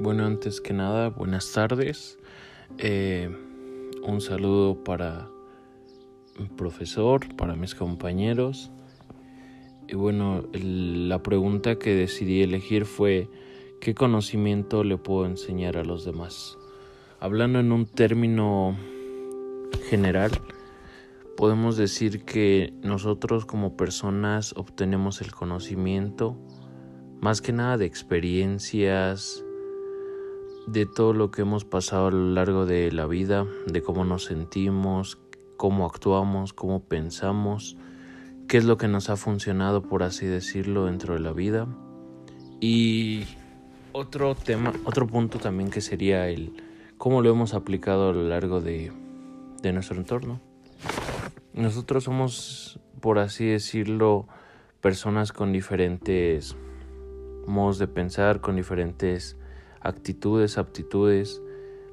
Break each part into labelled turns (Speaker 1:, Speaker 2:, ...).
Speaker 1: Bueno, antes que nada, buenas tardes. Eh, un saludo para mi profesor, para mis compañeros. Y bueno, la pregunta que decidí elegir fue, ¿qué conocimiento le puedo enseñar a los demás? Hablando en un término general, podemos decir que nosotros como personas obtenemos el conocimiento más que nada de experiencias, de todo lo que hemos pasado a lo largo de la vida, de cómo nos sentimos, cómo actuamos, cómo pensamos, qué es lo que nos ha funcionado, por así decirlo, dentro de la vida. Y otro tema, otro punto también que sería el cómo lo hemos aplicado a lo largo de, de nuestro entorno. Nosotros somos, por así decirlo, personas con diferentes modos de pensar, con diferentes actitudes, aptitudes,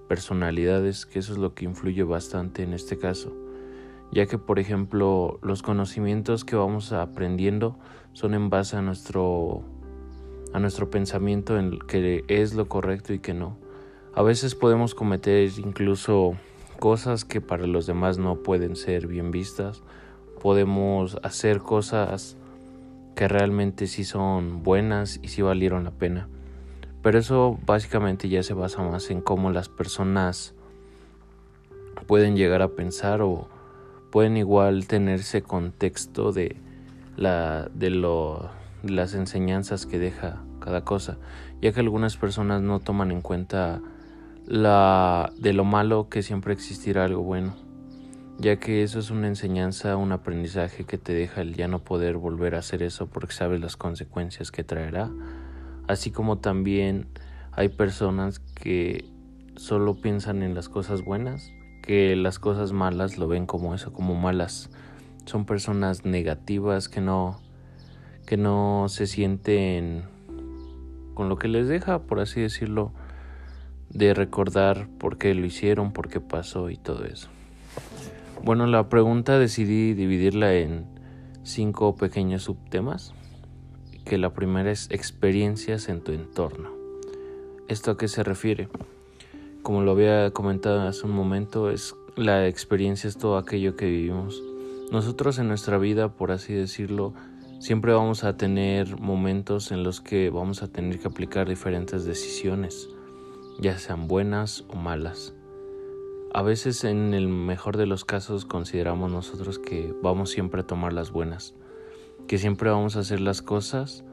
Speaker 1: personalidades, que eso es lo que influye bastante en este caso, ya que por ejemplo los conocimientos que vamos aprendiendo son en base a nuestro a nuestro pensamiento en que es lo correcto y que no. A veces podemos cometer incluso cosas que para los demás no pueden ser bien vistas. Podemos hacer cosas que realmente sí son buenas y sí valieron la pena. Pero eso básicamente ya se basa más en cómo las personas pueden llegar a pensar o pueden igual tener ese contexto de la de lo las enseñanzas que deja cada cosa, ya que algunas personas no toman en cuenta la de lo malo que siempre existirá algo bueno, ya que eso es una enseñanza, un aprendizaje que te deja el ya no poder volver a hacer eso porque sabes las consecuencias que traerá así como también hay personas que solo piensan en las cosas buenas, que las cosas malas lo ven como eso, como malas. Son personas negativas que no que no se sienten con lo que les deja, por así decirlo, de recordar por qué lo hicieron, por qué pasó y todo eso. Bueno, la pregunta decidí dividirla en cinco pequeños subtemas que la primera es experiencias en tu entorno. ¿Esto a qué se refiere? Como lo había comentado hace un momento, es la experiencia es todo aquello que vivimos. Nosotros en nuestra vida, por así decirlo, siempre vamos a tener momentos en los que vamos a tener que aplicar diferentes decisiones, ya sean buenas o malas. A veces en el mejor de los casos consideramos nosotros que vamos siempre a tomar las buenas, que siempre vamos a hacer las cosas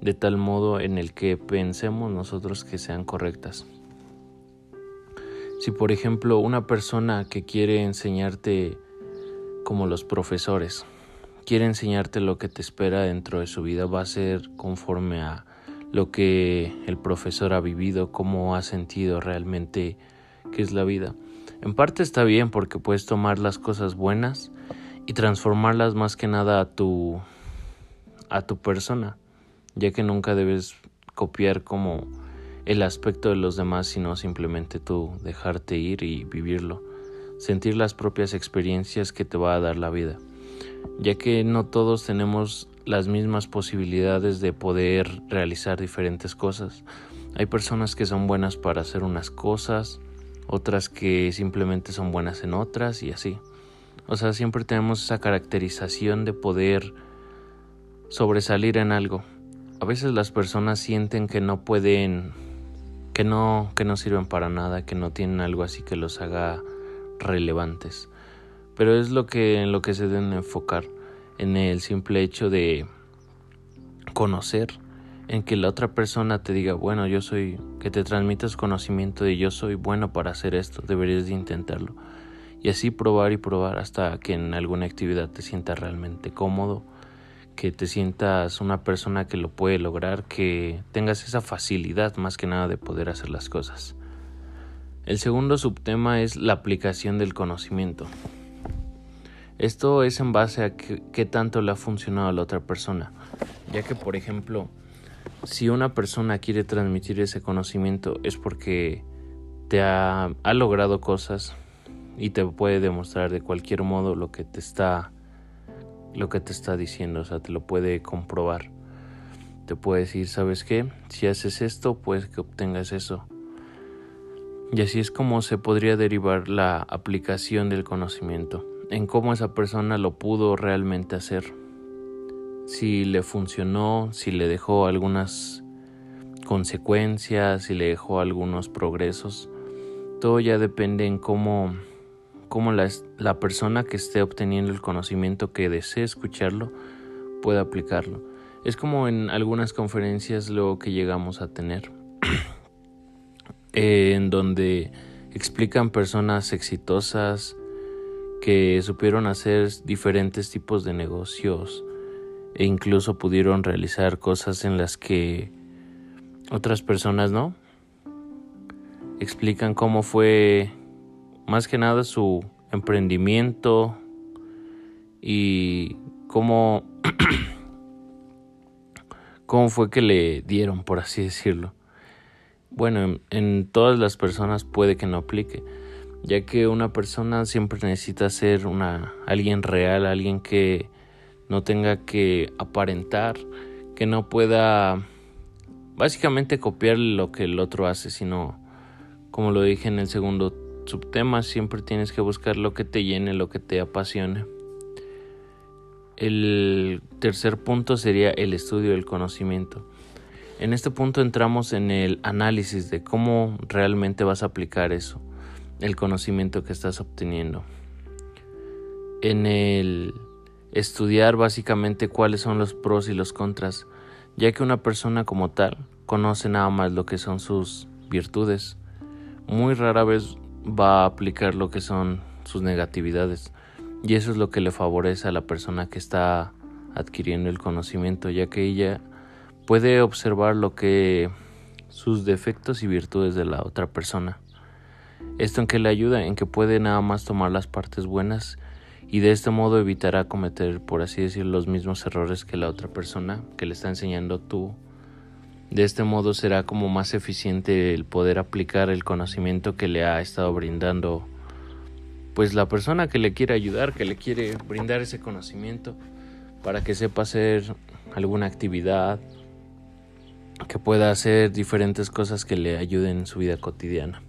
Speaker 1: de tal modo en el que pensemos nosotros que sean correctas. Si por ejemplo una persona que quiere enseñarte como los profesores, quiere enseñarte lo que te espera dentro de su vida, va a ser conforme a lo que el profesor ha vivido, cómo ha sentido realmente que es la vida. En parte está bien porque puedes tomar las cosas buenas y transformarlas más que nada a tu a tu persona, ya que nunca debes copiar como el aspecto de los demás, sino simplemente tú dejarte ir y vivirlo, sentir las propias experiencias que te va a dar la vida, ya que no todos tenemos las mismas posibilidades de poder realizar diferentes cosas. Hay personas que son buenas para hacer unas cosas, otras que simplemente son buenas en otras y así. O sea, siempre tenemos esa caracterización de poder sobresalir en algo. A veces las personas sienten que no pueden, que no, que no sirven para nada, que no tienen algo así que los haga relevantes. Pero es lo que en lo que se deben enfocar, en el simple hecho de conocer, en que la otra persona te diga, bueno, yo soy, que te transmitas conocimiento de yo soy bueno para hacer esto, deberías de intentarlo. Y así probar y probar hasta que en alguna actividad te sientas realmente cómodo que te sientas una persona que lo puede lograr, que tengas esa facilidad más que nada de poder hacer las cosas. El segundo subtema es la aplicación del conocimiento. Esto es en base a qué, tanto le ha funcionado a la otra persona, ya que por ejemplo, si una persona quiere transmitir ese conocimiento es porque te ha, ha logrado cosas y te puede demostrar de cualquier modo lo que te está lo que te está diciendo, o sea, te lo puede comprobar. Te puede decir, ¿sabes qué? Si haces esto, pues que obtengas eso. Y así es como se podría derivar la aplicación del conocimiento, en cómo esa persona lo pudo realmente hacer, si le funcionó, si le dejó algunas consecuencias, si le dejó algunos progresos. Todo ya depende en cómo, cómo la, la persona que esté obteniendo el conocimiento que desee escucharlo pueda aplicarlo. Es como en algunas conferencias luego que llegamos a tener en donde explican personas exitosas que supieron hacer diferentes tipos de negocios e incluso pudieron realizar cosas en las que otras personas no. Explican cómo fue más que nada su emprendimiento y cómo cómo fue que le dieron, por así decirlo. Bueno, en, todas las personas puede que no aplique, ya que una persona siempre necesita ser una alguien real, alguien que no tenga que aparentar, que no pueda básicamente copiar lo que el otro hace, sino como lo dije en el segundo subtema, siempre tienes que buscar lo que te llene, lo que te apasione. El tercer punto sería el estudio del conocimiento. En este punto entramos en el análisis de cómo realmente vas a aplicar eso, el conocimiento que estás obteniendo. En el estudiar básicamente cuáles son los pros y los contras, ya que una persona como tal conoce nada más lo que son sus virtudes. Muy rara vez va a aplicar lo que son sus negatividades. Y eso es lo que le favorece a la persona que está adquiriendo el conocimiento, ya que ella puede observar lo que sus defectos y virtudes de la otra persona. Esto en que le ayuda, en que puede nada más tomar las partes buenas y de este modo evitará cometer, por así decir, los mismos errores que la otra persona que le está enseñando tú. De este modo será como más eficiente el poder aplicar el conocimiento que le ha estado brindando pues la persona que le quiere ayudar, que le quiere brindar ese conocimiento para que sepa hacer alguna actividad que pueda hacer diferentes cosas que le ayuden en su vida cotidiana.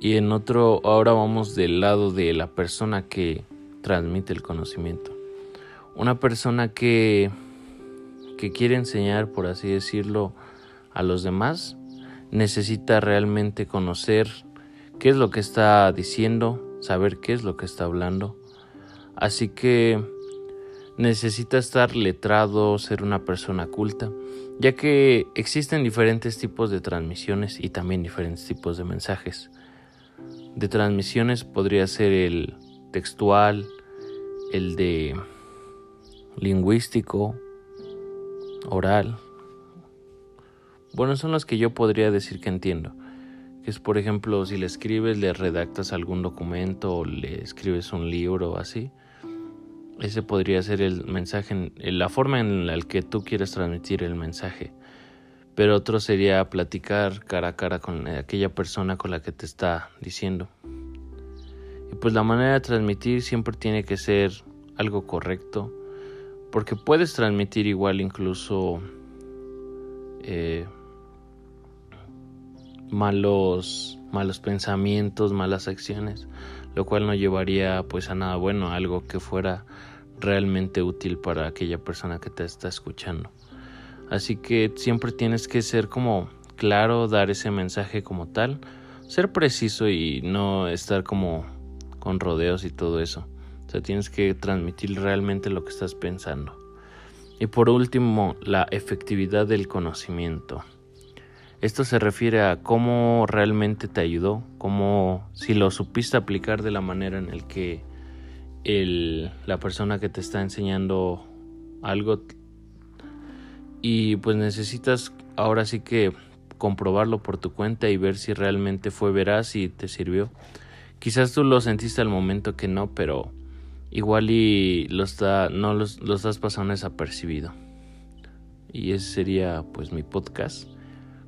Speaker 1: Y en otro, ahora vamos del lado de la persona que transmite el conocimiento. Una persona que, que quiere enseñar, por así decirlo, a los demás, necesita realmente conocer qué es lo que está diciendo, saber qué es lo que está hablando. Así que necesita estar letrado, ser una persona culta ya que existen diferentes tipos de transmisiones y también diferentes tipos de mensajes. De transmisiones podría ser el textual, el de lingüístico, oral. Bueno, son los que yo podría decir que entiendo. Que es, por ejemplo, si le escribes, le redactas algún documento o le escribes un libro o así ese podría ser el mensaje, la forma en la que tú quieres transmitir el mensaje. Pero otro sería platicar cara a cara con aquella persona con la que te está diciendo. Y pues la manera de transmitir siempre tiene que ser algo correcto. Porque puedes transmitir igual incluso eh, malos, malos pensamientos, malas acciones lo cual no llevaría pues a nada bueno, algo que fuera realmente útil para aquella persona que te está escuchando. Así que siempre tienes que ser como claro, dar ese mensaje como tal, ser preciso y no estar como con rodeos y todo eso. O sea, tienes que transmitir realmente lo que estás pensando. Y por último, la efectividad del conocimiento. Esto se refiere a cómo realmente te ayudó, cómo si lo supiste aplicar de la manera en el que el, la persona que te está enseñando algo y pues necesitas ahora sí que comprobarlo por tu cuenta y ver si realmente fue veraz y te sirvió. Quizás tú lo sentiste al momento que no, pero igual y lo está, no lo, lo estás pasando desapercibido. Y ese sería pues mi podcast.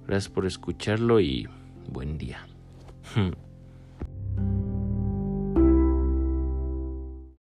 Speaker 1: Gracias por escucharlo y buen día.